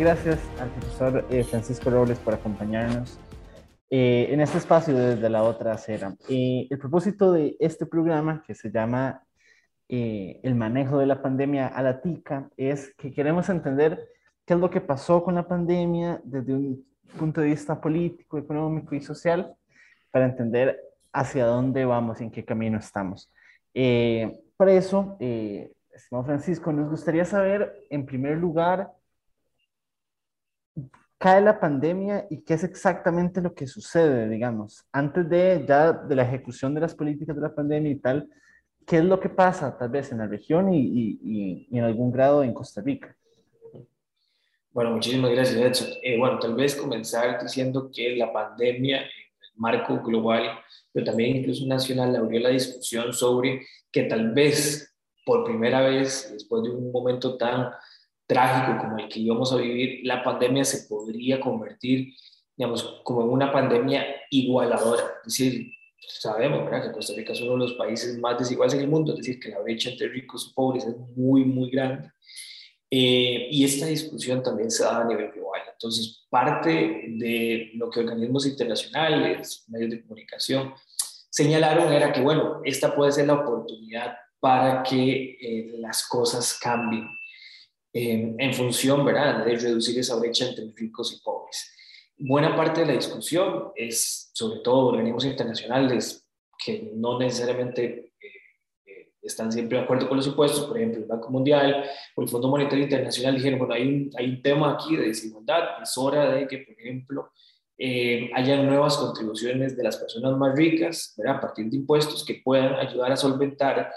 gracias al profesor eh, Francisco Robles por acompañarnos eh, en este espacio desde la otra acera. el propósito de este programa, que se llama El manejo de la pandemia a la TICA, es que queremos entender qué es lo que pasó con la pandemia desde un punto de vista político, económico y social, para entender hacia dónde vamos y en qué camino estamos. para eso, estimado Francisco, nos gustaría saber, en primer lugar, cae la pandemia y qué es exactamente lo que sucede, digamos, antes de ya de la ejecución de las políticas de la pandemia y tal, qué es lo que pasa tal vez en la región y, y, y en algún grado en Costa Rica. Bueno, muchísimas gracias, Edson. Eh, bueno, tal vez comenzar diciendo que la pandemia en el marco global, pero también incluso nacional, abrió la discusión sobre que tal vez por primera vez, después de un momento tan trágico como el que íbamos a vivir, la pandemia se podría convertir, digamos, como en una pandemia igualadora. Es decir, sabemos ¿verdad? que Costa Rica es uno de los países más desiguales en el mundo, es decir, que la brecha entre ricos y pobres es muy, muy grande. Eh, y esta discusión también se da a nivel global. Entonces, parte de lo que organismos internacionales, medios de comunicación, señalaron era que, bueno, esta puede ser la oportunidad para que eh, las cosas cambien en función, ¿verdad?, de reducir esa brecha entre ricos y pobres. Buena parte de la discusión es, sobre todo, organismos internacionales que no necesariamente eh, eh, están siempre de acuerdo con los impuestos, por ejemplo, el Banco Mundial o el Fondo Monetario Internacional dijeron, bueno, hay un, hay un tema aquí de desigualdad, es hora de que, por ejemplo, eh, haya nuevas contribuciones de las personas más ricas, ¿verdad? a partir de impuestos que puedan ayudar a solventar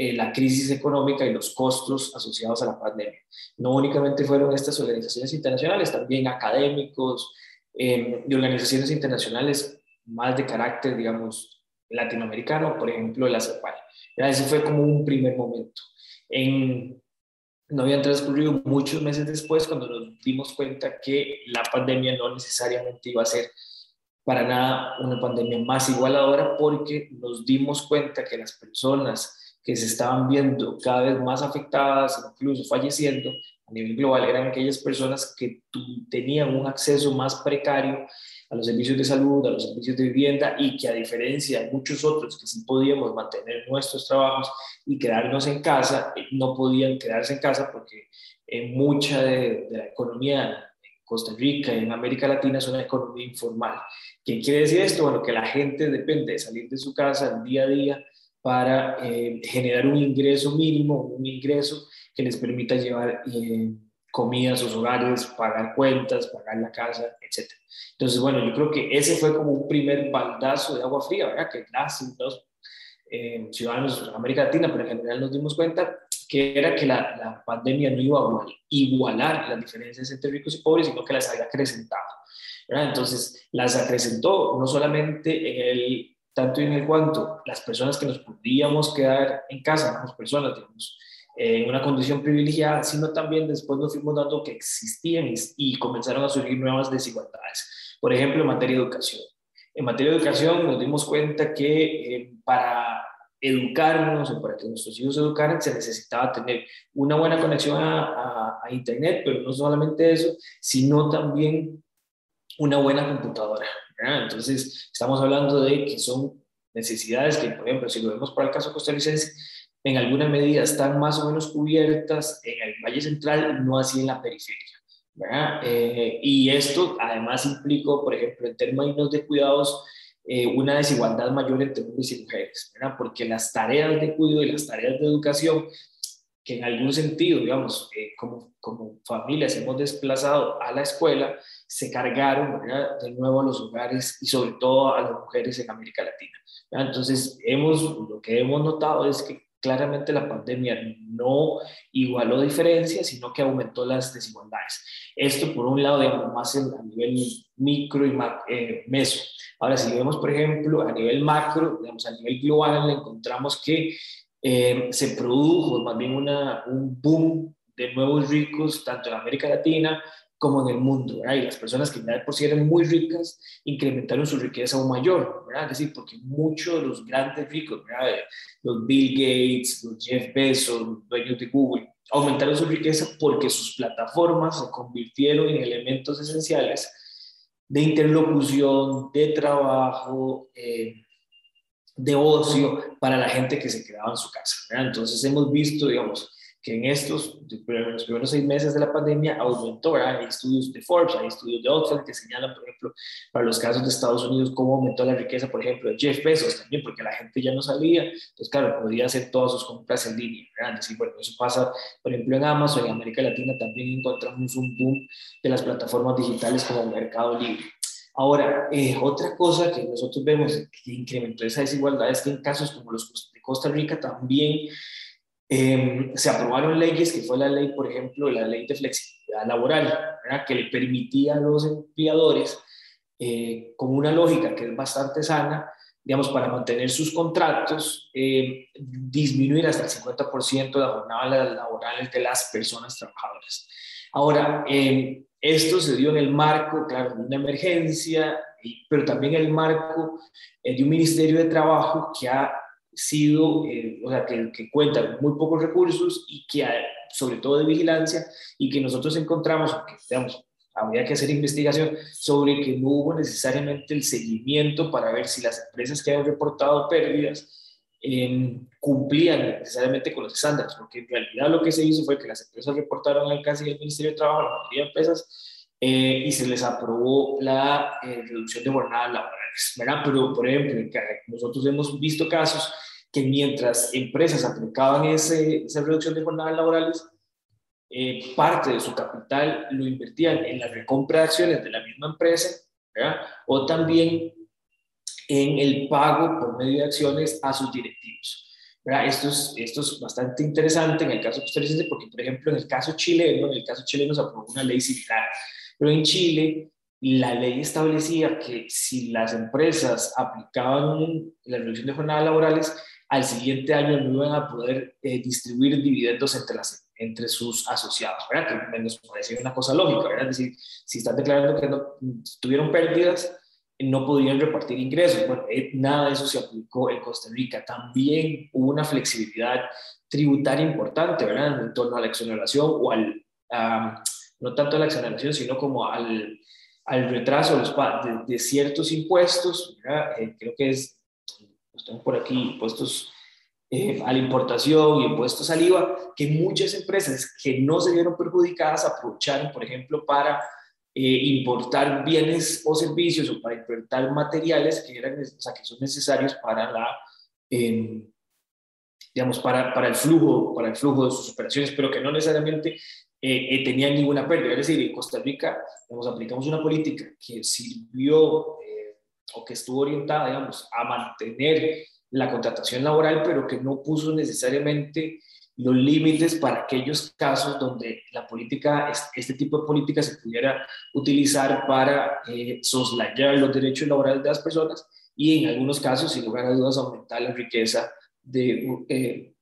eh, la crisis económica y los costos asociados a la pandemia. No únicamente fueron estas organizaciones internacionales, también académicos em, y organizaciones internacionales más de carácter, digamos, latinoamericano, por ejemplo, la CEPAL. Ese fue como un primer momento. En, no habían transcurrido muchos meses después cuando nos dimos cuenta que la pandemia no necesariamente iba a ser para nada una pandemia más igualadora porque nos dimos cuenta que las personas que se estaban viendo cada vez más afectadas, incluso falleciendo a nivel global, eran aquellas personas que tenían un acceso más precario a los servicios de salud, a los servicios de vivienda y que a diferencia de muchos otros que sí podíamos mantener nuestros trabajos y quedarnos en casa, no podían quedarse en casa porque en mucha de, la economía en Costa Rica y en América Latina es una economía informal. ¿Qué quiere decir esto? Bueno, que la gente depende de salir de su casa el día a día para eh, generar un ingreso mínimo, un ingreso que les permita llevar eh, comida a sus hogares, pagar cuentas, pagar la casa, etc. Entonces, bueno, yo creo que ese fue como un primer baldazo de agua fría, ¿verdad? Que las los eh, ciudadanos de América Latina, pero en general nos dimos cuenta que era que la, la, pandemia no iba a igualar las diferencias entre ricos y pobres, sino que las había acrecentado. ¿verdad? Entonces, las acrecentó no solamente en el tanto en el cuanto las personas que nos podíamos quedar en casa, las personas, digamos, en una condición privilegiada, sino también después nos fuimos dando que existían y, comenzaron a surgir nuevas desigualdades. Por ejemplo, en materia de educación. En materia de educación nos dimos cuenta que eh, para educarnos o para que nuestros hijos se educaran se necesitaba tener una buena conexión a, a Internet, pero no solamente eso, sino también una buena computadora. Entonces, estamos hablando de que son necesidades que, por ejemplo, si lo vemos para el caso costarricense, en alguna medida están más o menos cubiertas en el Valle Central, no así en la periferia. Eh, y esto además implicó, por ejemplo, en términos de cuidados, eh, una desigualdad mayor entre hombres y mujeres, ¿verdad? porque las tareas de cuidado y las tareas de educación, que en algún sentido, digamos, eh, como, como familias hemos desplazado a la escuela, se cargaron de nuevo a los hogares y sobre todo a las mujeres en América Latina. Entonces, hemos, lo que hemos notado es que claramente la pandemia no igualó diferencias, sino que aumentó las desigualdades. Esto por un lado, digamos, más a nivel micro y eh, meso. Ahora, si vemos, por ejemplo, a nivel macro, digamos, a nivel global, encontramos que eh, se produjo más bien una, un boom de nuevos ricos, tanto en América Latina como en el mundo, ¿verdad? Y las personas que ya por sí eran muy ricas incrementaron su riqueza aún mayor, ¿verdad? Es decir, porque muchos de los grandes ricos, ¿verdad? Los Bill Gates, los Jeff Bezos, los dueños de Google, aumentaron su riqueza porque sus plataformas se convirtieron en elementos esenciales de interlocución, de trabajo, eh, de ocio para la gente que se quedaba en su casa. Entonces hemos visto, digamos, que en estos, los primeros seis meses de la pandemia aumentó, hay estudios de Forbes, hay estudios de Oxford que señalan, por ejemplo, para los casos de Estados Unidos, cómo aumentó la riqueza, por ejemplo, de Jeff Bezos también, porque la gente ya no salía, entonces, claro, podía hacer todas sus compras en línea, ¿verdad? Decir, bueno, eso pasa, por ejemplo, en Amazon, en América Latina también encontramos un boom de las plataformas digitales como Mercado Libre. Ahora, eh, otra cosa que nosotros vemos que incrementó esa desigualdad es que en casos como los de Costa Rica también Em, se aprobaron leyes, que fue la ley, por ejemplo, la ley de flexibilidad laboral, que le permitía a los empleadores, eh, con una lógica que es bastante sana, digamos, para mantener sus contratos, em, disminuir hasta el 50% de la jornada laboral de las personas trabajadoras. Ahora, em, esto se dio en el marco, claro, de una emergencia, pero también en el marco eh, de un Ministerio de Trabajo que ha sido, eh, o sea, que, cuenta con muy pocos recursos y que hay, sobre todo de vigilancia, y que nosotros encontramos, que digamos, habría que hacer investigación sobre que no hubo necesariamente el seguimiento para ver si las empresas que han reportado pérdidas eh, cumplían necesariamente con los estándares, porque en realidad lo que se hizo fue que las empresas reportaron al casi del Ministerio de Trabajo, la mayoría de empresas, eh, y se les aprobó la reducción de jornadas laborales, ¿verdad? Pero, por ejemplo, nosotros hemos visto casos que mientras empresas aplicaban ese, esa reducción de jornadas laborales, eh, parte de su capital lo invertían en la recompra de acciones de la misma empresa, o también en el pago por medio de acciones a sus directivos. Esto es, esto es bastante interesante en el caso costarricense porque, por ejemplo, en el caso chileno, en el caso chileno se aprobó una ley similar, pero en Chile la ley establecía que si las empresas aplicaban la reducción de jornadas laborales, al siguiente año no iban a poder eh, distribuir dividendos entre, las, entre sus asociados, ¿verdad? Que nos parece una cosa lógica, ¿verdad? Es decir, si están declarando que no tuvieron pérdidas, no podían repartir ingresos. Bueno, eh, nada de eso se aplicó en Costa Rica. También hubo una flexibilidad tributaria importante, ¿verdad? En torno a la exoneración o al, no tanto a la exoneración, sino como al, al retraso de, ciertos impuestos. Eh, creo que es están por aquí impuestos eh, a la importación y impuestos al IVA, que muchas empresas que no se vieron perjudicadas aprovecharon, por ejemplo, para eh, importar bienes o servicios o para importar materiales que, eran, o sea, que son necesarios para la... Em, digamos, para, para, el flujo, para el flujo de sus operaciones, pero que no necesariamente eh, tenían ninguna pérdida. Es decir, en Costa Rica, digamos, aplicamos una política que sirvió o que estuvo orientada, digamos, a mantener la contratación laboral, pero que no puso necesariamente los límites para aquellos casos donde la política, este tipo de política se pudiera utilizar para eh, soslayar los derechos laborales de las personas y en algunos casos, sin lugar a dudas, aumentar la riqueza de eh,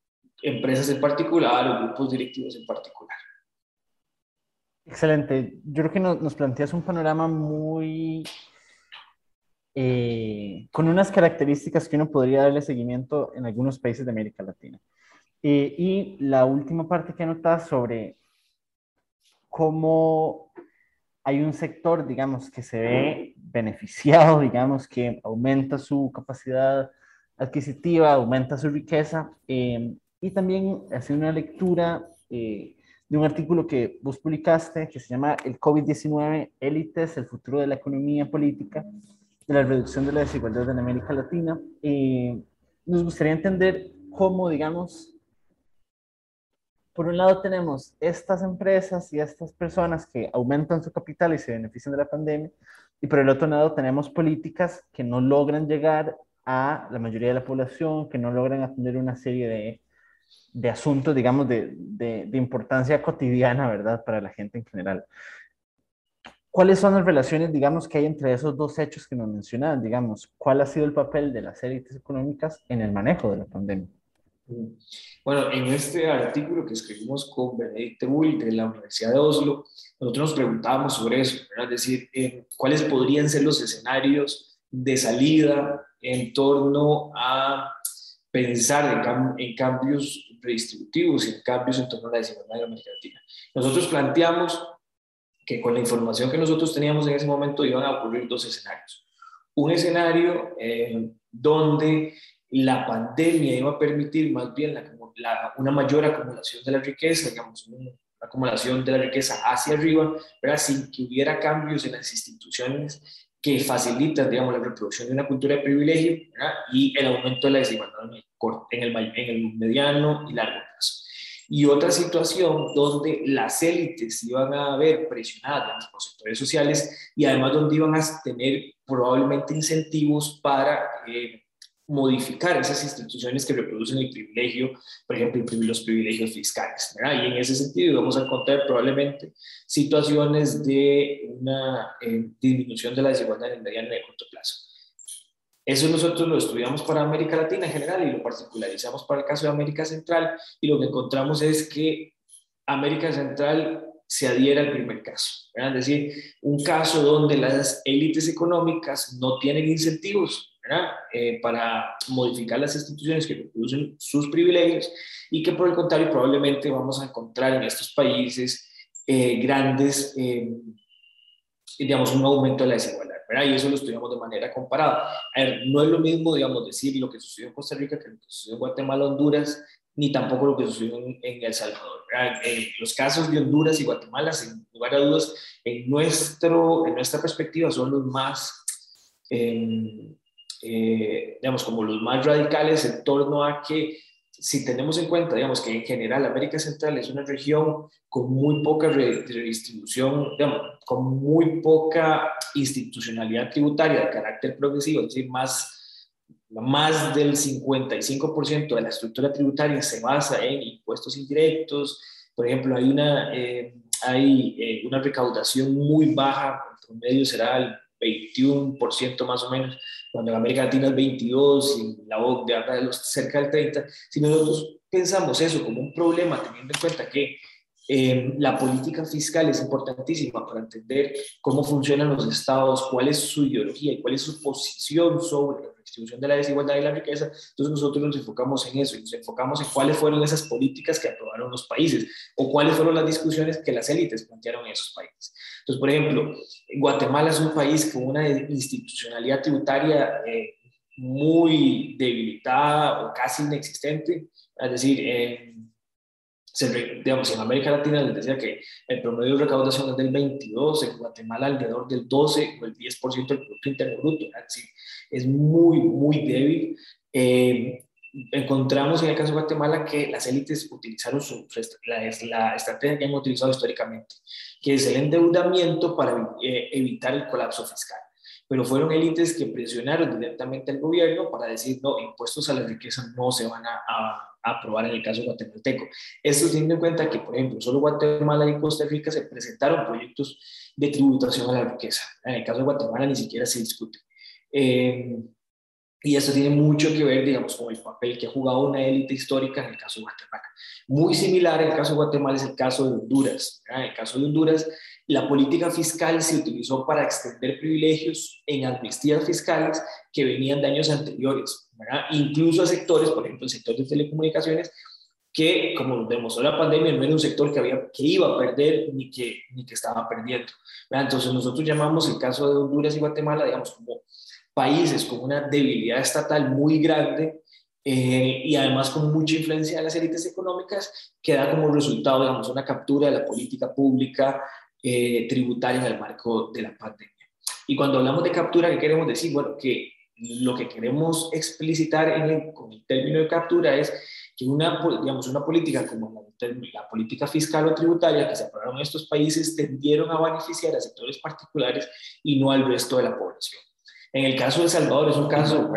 empresas en particular o grupos directivos en particular. Excelente. Yo creo que nos, nos planteas un panorama muy eh, con unas características que uno podría darle seguimiento en algunos países de América Latina. Eh, y la última parte que anotas sobre cómo hay un sector, digamos, que se ve beneficiado, digamos, que aumenta su capacidad adquisitiva, aumenta su riqueza, eh, y también hace una lectura de un artículo que vos publicaste que se llama El COVID-19, élites, el futuro de la economía política, de la reducción de la desigualdad en América Latina. y nos gustaría entender cómo, digamos, por un lado tenemos estas empresas y estas personas que aumentan su capital y se benefician de la pandemia, y por el otro lado tenemos políticas que no logran llegar a la mayoría de la población, que no logran atender una serie de, de asuntos, digamos, de, de, de, importancia cotidiana, ¿verdad?, para la gente en general. ¿Cuáles son las relaciones, digamos, que hay entre esos dos hechos que nos mencionaban? Digamos, ¿cuál ha sido el papel de las élites económicas en el manejo de la pandemia? Bueno, en este artículo que escribimos con Benedicte Bull de la Universidad de Oslo, nosotros nos preguntábamos sobre eso, es decir, eh, cuáles podrían ser los escenarios de salida en torno a pensar en, cambios redistributivos y en cambios en torno a la desigualdad en América Latina. Nosotros planteamos que con la información que nosotros teníamos en ese momento iban a ocurrir dos escenarios. Un escenario eh, donde la pandemia iba a permitir más bien una mayor acumulación de la riqueza, digamos, una acumulación de la riqueza hacia arriba, pero sin que hubiera cambios en las instituciones que facilitan, digamos, la reproducción de una cultura de privilegio y el aumento de la desigualdad en el, en el mediano y largo plazo. Y otra situación donde las élites iban a ver presionadas por sectores sociales y además donde iban a tener probablemente incentivos para eh, modificar esas instituciones que reproducen el privilegio, por ejemplo, los privilegios fiscales. Y en ese sentido vamos a encontrar probablemente situaciones de una eh, disminución de la desigualdad en el mediano y corto plazo. Eso nosotros lo estudiamos para América Latina en general y lo particularizamos para el caso de América Central y lo que encontramos es que América Central se adhiera al primer caso. Es decir, un caso donde las élites económicas no tienen incentivos eh, para modificar las instituciones que reproducen sus privilegios y que por el contrario probablemente vamos a encontrar en estos países eh, grandes, eh, digamos, un aumento de la desigualdad. Y eso lo estudiamos de manera comparada. A ver, no es lo mismo, digamos, decir lo que sucedió en Costa Rica que lo que sucedió en Guatemala, Honduras, ni tampoco lo que sucedió en, El Salvador. los casos de Honduras y Guatemala, sin lugar a dudas, en, nuestro, en nuestra perspectiva son los más, em, eh, digamos, como los más radicales en torno a que si tenemos en cuenta, digamos, que en general América Central es una región con muy poca redistribución, digamos, con muy poca institucionalidad tributaria de carácter progresivo, es decir, más, más del 55% de la estructura tributaria se basa en impuestos indirectos, por ejemplo, hay una, eh, hay, eh, una recaudación muy baja, el promedio será el 21% más o menos, cuando en América Latina es 22 y la OCDE habla de los cerca del 30, si nosotros pensamos eso como un problema, teniendo en cuenta que eh, la política fiscal es importantísima para entender cómo funcionan los estados, cuál es su ideología y cuál es su posición sobre la distribución de la desigualdad y la riqueza. Entonces nosotros nos enfocamos en eso y nos enfocamos en cuáles fueron esas políticas que aprobaron los países o cuáles fueron las discusiones que las élites plantearon en esos países. Entonces, por ejemplo, Guatemala es un país con una institucionalidad tributaria eh, muy debilitada o casi inexistente, es decir, en digamos, en América Latina les decía que el promedio de recaudación es del 22, en Guatemala alrededor del 12 o el 10% del Producto Interno Bruto, es muy, muy débil. Eh, encontramos en el caso de Guatemala que las élites utilizaron su, la, la, estrategia que han utilizado históricamente, que es el endeudamiento para eh, evitar el colapso fiscal. Pero fueron élites que presionaron directamente al gobierno para decir, no, impuestos a la riqueza no se van a, a aprobar en el caso guatemalteco. Esto teniendo en cuenta que, por ejemplo, solo Guatemala y Costa Rica se presentaron proyectos de tributación a la riqueza. En el caso de Guatemala ni siquiera se discute. Eh, y eso tiene mucho que ver, digamos, con el papel que ha jugado una élite histórica en el caso de Guatemala. Muy similar el caso de Guatemala es el caso de Honduras. En el caso de Honduras, la política fiscal se utilizó para extender privilegios en amnistías fiscales que venían de años anteriores, incluso a sectores, por ejemplo, el sector de telecomunicaciones, que, como demostró la pandemia, no era un sector que, había, que iba a perder ni que, ni que estaba perdiendo. Entonces, nosotros llamamos el caso de Honduras y Guatemala, digamos, como países con una debilidad estatal muy grande eh, y además con mucha influencia de las élites económicas, que da como resultado, digamos, una captura de la política pública eh, tributaria en el marco de la pandemia. Y cuando hablamos de captura, ¿qué queremos decir? Bueno, que lo que queremos explicitar en el, con el término de captura es que una, digamos, una política como la, la, política fiscal o tributaria que se aprobaron en estos países tendieron a beneficiar a sectores particulares y no al resto de la población. En el caso de El Salvador es un caso,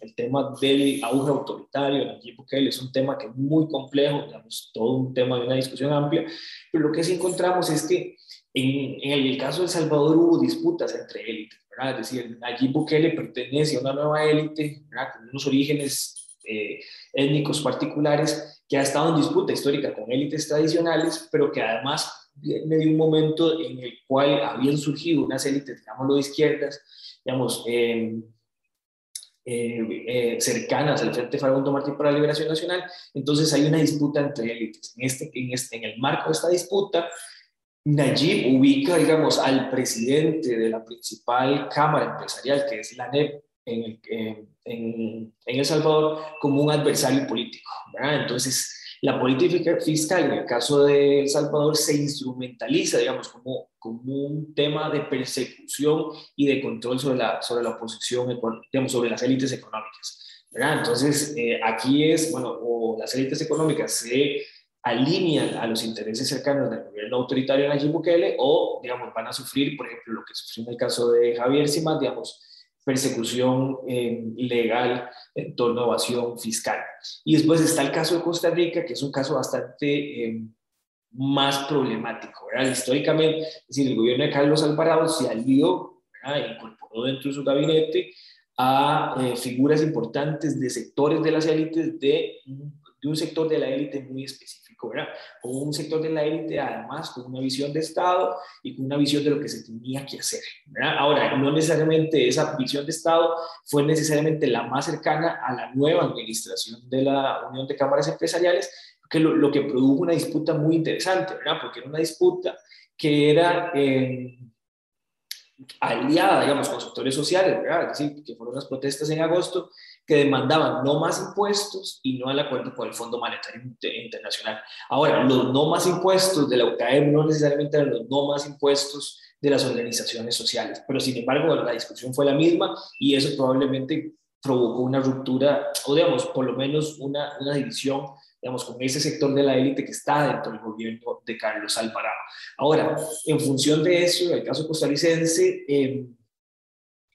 el tema del auge autoritario en equipo que es un tema que es muy complejo, digamos, todo un tema de una discusión amplia, pero lo que sí encontramos es que en, en el caso de El Salvador hubo disputas entre élites, ¿verdad? Es decir, Nayib Bukele pertenece a una nueva élite, ¿verdad? Con unos orígenes eh, étnicos particulares que ha estado en disputa histórica con élites tradicionales, pero que además viene de un momento en el cual habían surgido unas élites, digámoslo, de izquierdas, digamos, eh, cercanas al Frente Farundo Martín para la Liberación Nacional, entonces hay una disputa entre élites. En, este, en, este, en el marco de esta disputa, Nayib ubica, digamos, al presidente de la principal cámara empresarial, que es la NEP, en El, en, El Salvador, como un adversario político. Entonces, la política fiscal en el caso de El Salvador se instrumentaliza, digamos, como, como un tema de persecución y de control sobre la, sobre la oposición, digamos, sobre las élites económicas. Entonces, eh, aquí es, bueno, o las élites económicas se alinean a los intereses cercanos del gobierno autoritario de Nayib Bukele o, digamos, van a sufrir, por ejemplo, lo que sufrió en el caso de Javier Simas, digamos, persecución eh, legal en torno a evasión fiscal. Y después está el caso de Costa Rica, que es un caso bastante eh, más problemático. ¿verdad? Históricamente, es decir, el gobierno de Carlos Alvarado se alió e incorporó dentro de su gabinete a eh, figuras importantes de sectores de las élites de, de un sector de la élite muy específico. ¿verdad? Con un sector de la élite, además, con una visión de Estado y con una visión de lo que se tenía que hacer, ¿verdad? Ahora, no necesariamente esa visión de Estado fue necesariamente la más cercana a la nueva administración de la Unión de Cámaras Empresariales, que lo, lo que produjo una disputa muy interesante, ¿verdad? Porque era una disputa que era... Eh, aliada, digamos, con sectores sociales, ¿verdad? Es decir, que fueron las protestas en agosto que demandaban no más impuestos y no al acuerdo con el Fondo Monetario Internacional. Ahora, los no más impuestos de la UCAEM no necesariamente eran los no más impuestos de las organizaciones sociales, pero sin embargo, la discusión fue la misma y eso probablemente provocó una ruptura, o digamos, por lo menos una, una división digamos, con ese sector de la élite que está dentro del gobierno de Carlos Alvarado. Ahora, en función de eso, el caso costarricense, eh,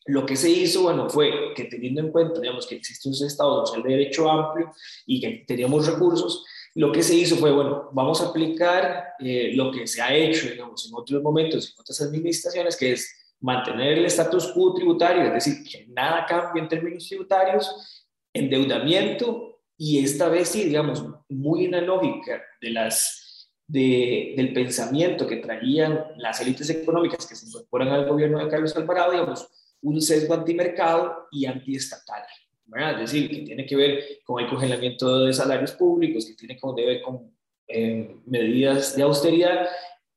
lo que se hizo, bueno, fue que teniendo en cuenta, digamos, que existe un Estado social de derecho amplio y que teníamos recursos, lo que se hizo fue, bueno, vamos a aplicar eh, lo que se ha hecho, digamos, en otros momentos, en otras administraciones, que es mantener el status quo tributario, es decir, que nada cambie en términos tributarios, endeudamiento y esta vez sí, digamos, muy en la lógica de las, de, del pensamiento que traían las élites económicas que se incorporan al gobierno de Carlos Alvarado, digamos, un sesgo antimercado y antiestatal. ¿verdad? Es decir, que tiene que ver con el congelamiento de salarios públicos, que tiene que ver con eh, medidas de austeridad,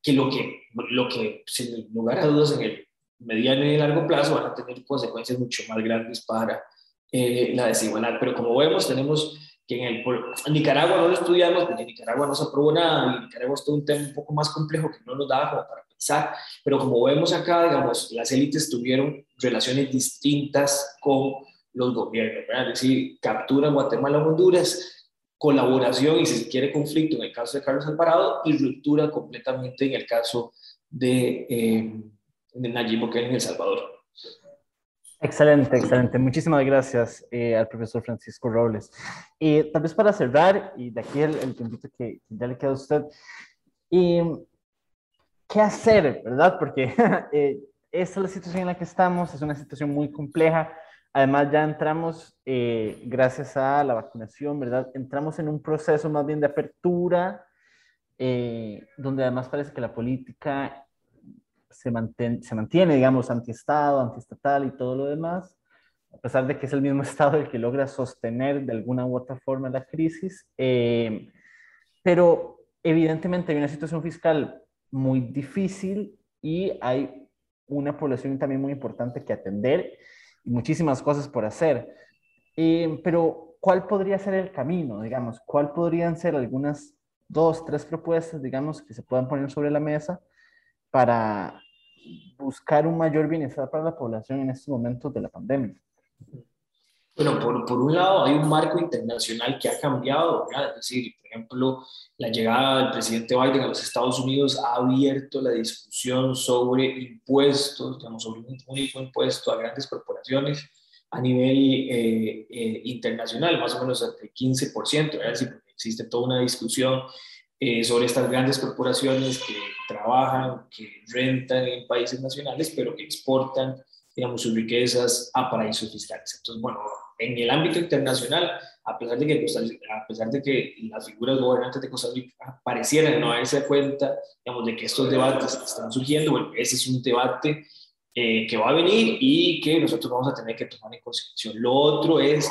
que lo que, lo que sin lugar a dudas en el mediano y largo plazo van a tener consecuencias mucho más grandes para eh, la desigualdad. Pero como vemos, tenemos que en, el, Nicaragua no lo estudiamos, porque en Nicaragua no se aprobó nada, en Nicaragua es todo un tema un poco más complejo que no nos daba como para pero como vemos acá, digamos, las élites tuvieron relaciones distintas con los gobiernos. Es decir, captura Guatemala, Honduras, colaboración y si se quiere conflicto en el caso de Carlos Alvarado y ruptura completamente en el caso de, eh, de Nayib en El Salvador. Excelente, excelente. Muchísimas gracias eh, al profesor Francisco Robles. Y tal vez para cerrar, y de aquí el, el tiempito que, ya le queda a usted, y qué hacer, ¿verdad? Porque eh, esta es la situación en la que estamos, es una situación muy compleja. Además, ya entramos, eh, gracias a la vacunación, ¿verdad? Entramos en un proceso más bien de apertura, eh, donde además parece que la política se, mantiene, digamos, antiestado, antiestatal y todo lo demás, a pesar de que es el mismo Estado el que logra sostener de alguna u otra forma la crisis. pero evidentemente hay una situación fiscal muy difícil y hay una población también muy importante que atender y muchísimas cosas por hacer. Eh, pero, ¿cuál podría ser el camino, digamos? ¿Cuál podrían ser algunas dos, tres propuestas, digamos, que se puedan poner sobre la mesa para buscar un mayor bienestar para la población en estos momentos de la pandemia? Bueno, por, por, un lado hay un marco internacional que ha cambiado, ¿verdad? es decir, por ejemplo, la llegada del presidente Biden a los Estados Unidos ha abierto la discusión sobre impuestos, digamos, sobre un único impuesto a grandes corporaciones a nivel eh, eh, internacional, más o menos el 15%, ¿verdad? Es decir, existe toda una discusión eh, sobre estas grandes corporaciones que trabajan, que rentan en países nacionales, pero que exportan, digamos, sus riquezas a paraísos fiscales. Entonces, bueno, en el ámbito internacional, a pesar de que, a pesar de que las figuras gobernantes de Costa Rica parecieran no darse cuenta, digamos, de que estos debates están surgiendo, bueno, ese es un debate eh, que va a venir y que nosotros vamos a tener que tomar en consideración. Lo otro es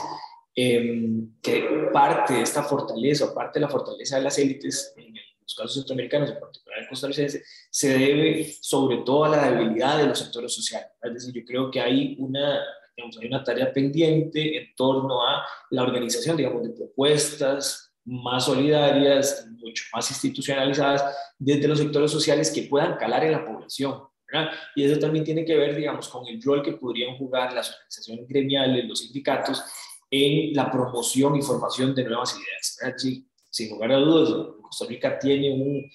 em, que parte de esta fortaleza parte de la fortaleza de las élites, en los casos centroamericanos, en particular el costarricense, se debe sobre todo a la debilidad de los sectores sociales. Es decir, yo creo que hay una, digamos, hay una tarea pendiente en torno a la organización, digamos, de propuestas más solidarias, mucho más institucionalizadas desde los sectores sociales que puedan calar en la población. Y eso también tiene que ver, digamos, con el rol que podrían jugar las organizaciones gremiales, los sindicatos, en la promoción y formación de nuevas ideas. Sin lugar a dudas, Costa Rica tiene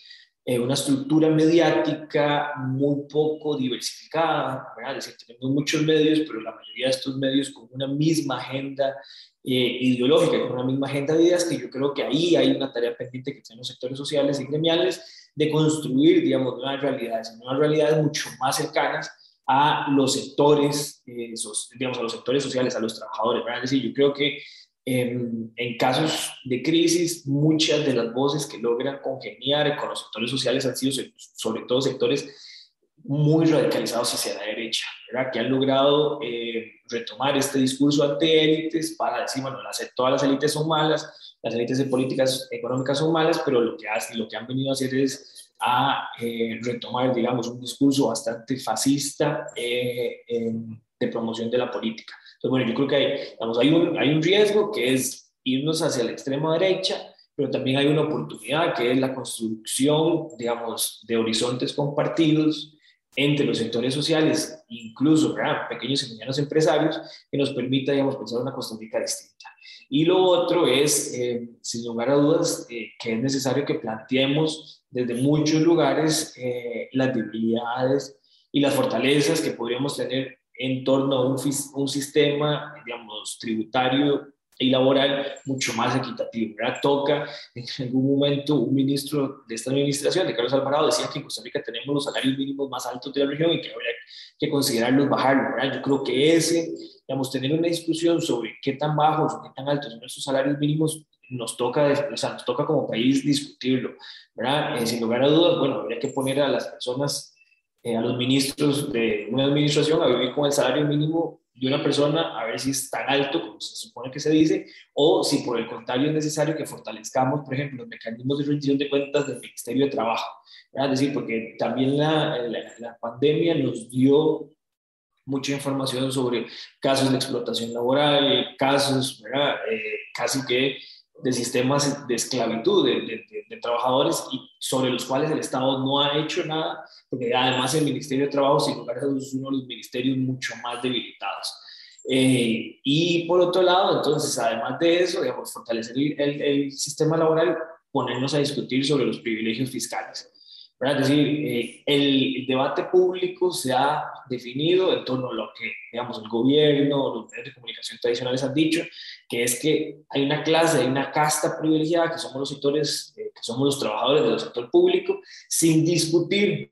eh, una estructura mediática muy poco diversificada, es decir, tenemos muchos medios, pero la mayoría de estos medios con una misma agenda eh, ideológica, con una misma agenda de ideas, que yo creo que ahí hay una tarea pendiente que tienen los sectores sociales y gremiales de construir, digamos, nuevas realidades, nuevas realidades mucho más cercanas a los sectores, eh, digamos, a los sectores sociales, a los trabajadores. ¿verdad? Es decir, yo creo que en, en, casos de crisis, muchas de las voces que logran congeniar con los sectores sociales han sido sobre todo sectores muy radicalizados hacia la derecha, ¿verdad? que han logrado eh, retomar este discurso ante élites para decir, bueno, las, todas las élites son malas, las élites de políticas económicas son malas, pero lo que, hacen, lo que han venido a hacer es a eh, retomar, digamos, un discurso bastante fascista eh, de promoción de la política. Entonces, bueno, yo creo que hay, digamos, hay, un, hay un riesgo que es irnos hacia la extrema derecha, pero también hay una oportunidad que es la construcción, digamos, de horizontes compartidos entre los sectores sociales, incluso pequeños y medianos empresarios, que nos permita, digamos, pensar una Costa Rica distinta. Y lo otro es, eh, sin lugar a dudas, eh, que es necesario que planteemos desde muchos lugares eh, las debilidades y las fortalezas que podríamos tener en torno a un, un sistema, digamos, tributario y laboral mucho más equitativo. ¿verdad? Toca, en algún momento, un ministro de esta administración, de Carlos Alvarado, decía que en Costa Rica tenemos los salarios mínimos más altos de la región y que habría que considerarlos bajarlos. ¿verdad? Yo creo que ese, digamos, tener una discusión sobre qué tan bajos o qué tan altos son esos salarios mínimos nos toca, o sea, nos toca como país discutirlo, ¿verdad? Eh, sin lugar a dudas, bueno, habría que poner a las personas, eh, a los ministros de una administración a vivir con el salario mínimo de una persona a ver si es tan alto como se supone que se dice, o si por el contrario es necesario que fortalezcamos, por ejemplo, los mecanismos de rendición de cuentas del Ministerio de Trabajo. Es decir, porque también la, la, pandemia nos dio mucha información sobre casos de explotación laboral, casos, eh, casi que de sistemas de esclavitud de, de, trabajadores y sobre los cuales el Estado no ha hecho nada, porque además el Ministerio de Trabajo, sin lugar a dudas, es uno de los ministerios mucho más debilitados. Eh, y por otro lado, entonces, además de eso, digamos, fortalecer el, el, sistema laboral, ponernos a discutir sobre los privilegios fiscales. Es decir, eh, el debate público se ha definido en torno a lo que, digamos, el gobierno, los medios de comunicación tradicionales han dicho, que es que hay una clase, hay una casta privilegiada, que somos los sectores, eh, que somos los trabajadores del sector público, sin discutir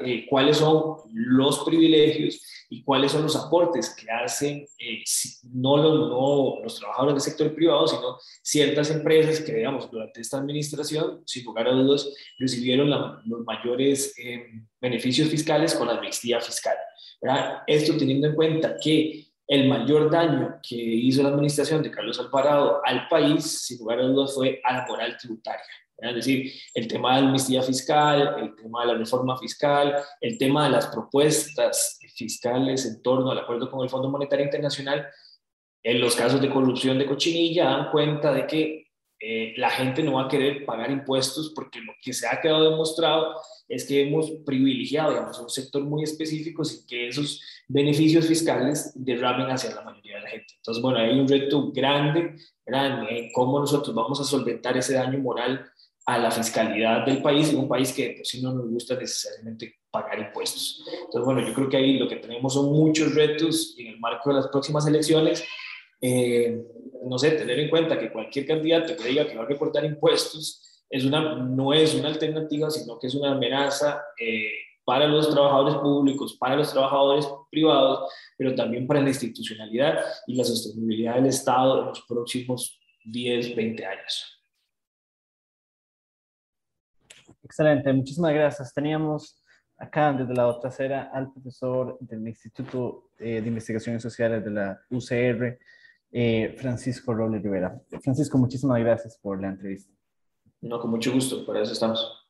eh, cuáles son los privilegios y cuáles son los aportes que hacen eh, no, los, no, los trabajadores del sector privado, sino ciertas empresas que, digamos, durante esta administración, sin lugar a dudas, recibieron los mayores eh, beneficios fiscales con la amnistía fiscal. Esto teniendo en cuenta que el mayor daño que hizo la administración de Carlos Alvarado al país, sin lugar a dudas, fue a la moral tributaria. Es decir, el tema de la amnistía fiscal, el tema de la reforma fiscal, el tema de las propuestas fiscales en torno al acuerdo con el Fondo Monetario Internacional, en los casos de corrupción de cochinilla dan cuenta de que eh, la gente no va a querer pagar impuestos porque lo que se ha quedado demostrado es que hemos privilegiado, digamos, un sector muy específico sin que esos beneficios fiscales derramen hacia la mayoría de la gente. Entonces, bueno, hay un reto grande, grande, en cómo nosotros vamos a solventar ese daño moral a la fiscalidad del país, en un país que pues, sí no nos gusta necesariamente pagar impuestos. Entonces, bueno, yo creo que ahí lo que tenemos son muchos retos y en el marco de las próximas elecciones, eh, no sé, tener en cuenta que cualquier candidato que diga que va a recortar impuestos es una, no es una alternativa, sino que es una amenaza eh, para los trabajadores públicos, para los trabajadores privados, pero también para la institucionalidad y la sostenibilidad del Estado en los próximos 10, 20 años. Excelente, muchísimas gracias. Teníamos acá desde la otra acera al profesor del Instituto eh, de Investigaciones Sociales de la UCR, eh, Francisco Robles Rivera. Francisco, muchísimas gracias por la entrevista. No, con mucho gusto, para eso estamos.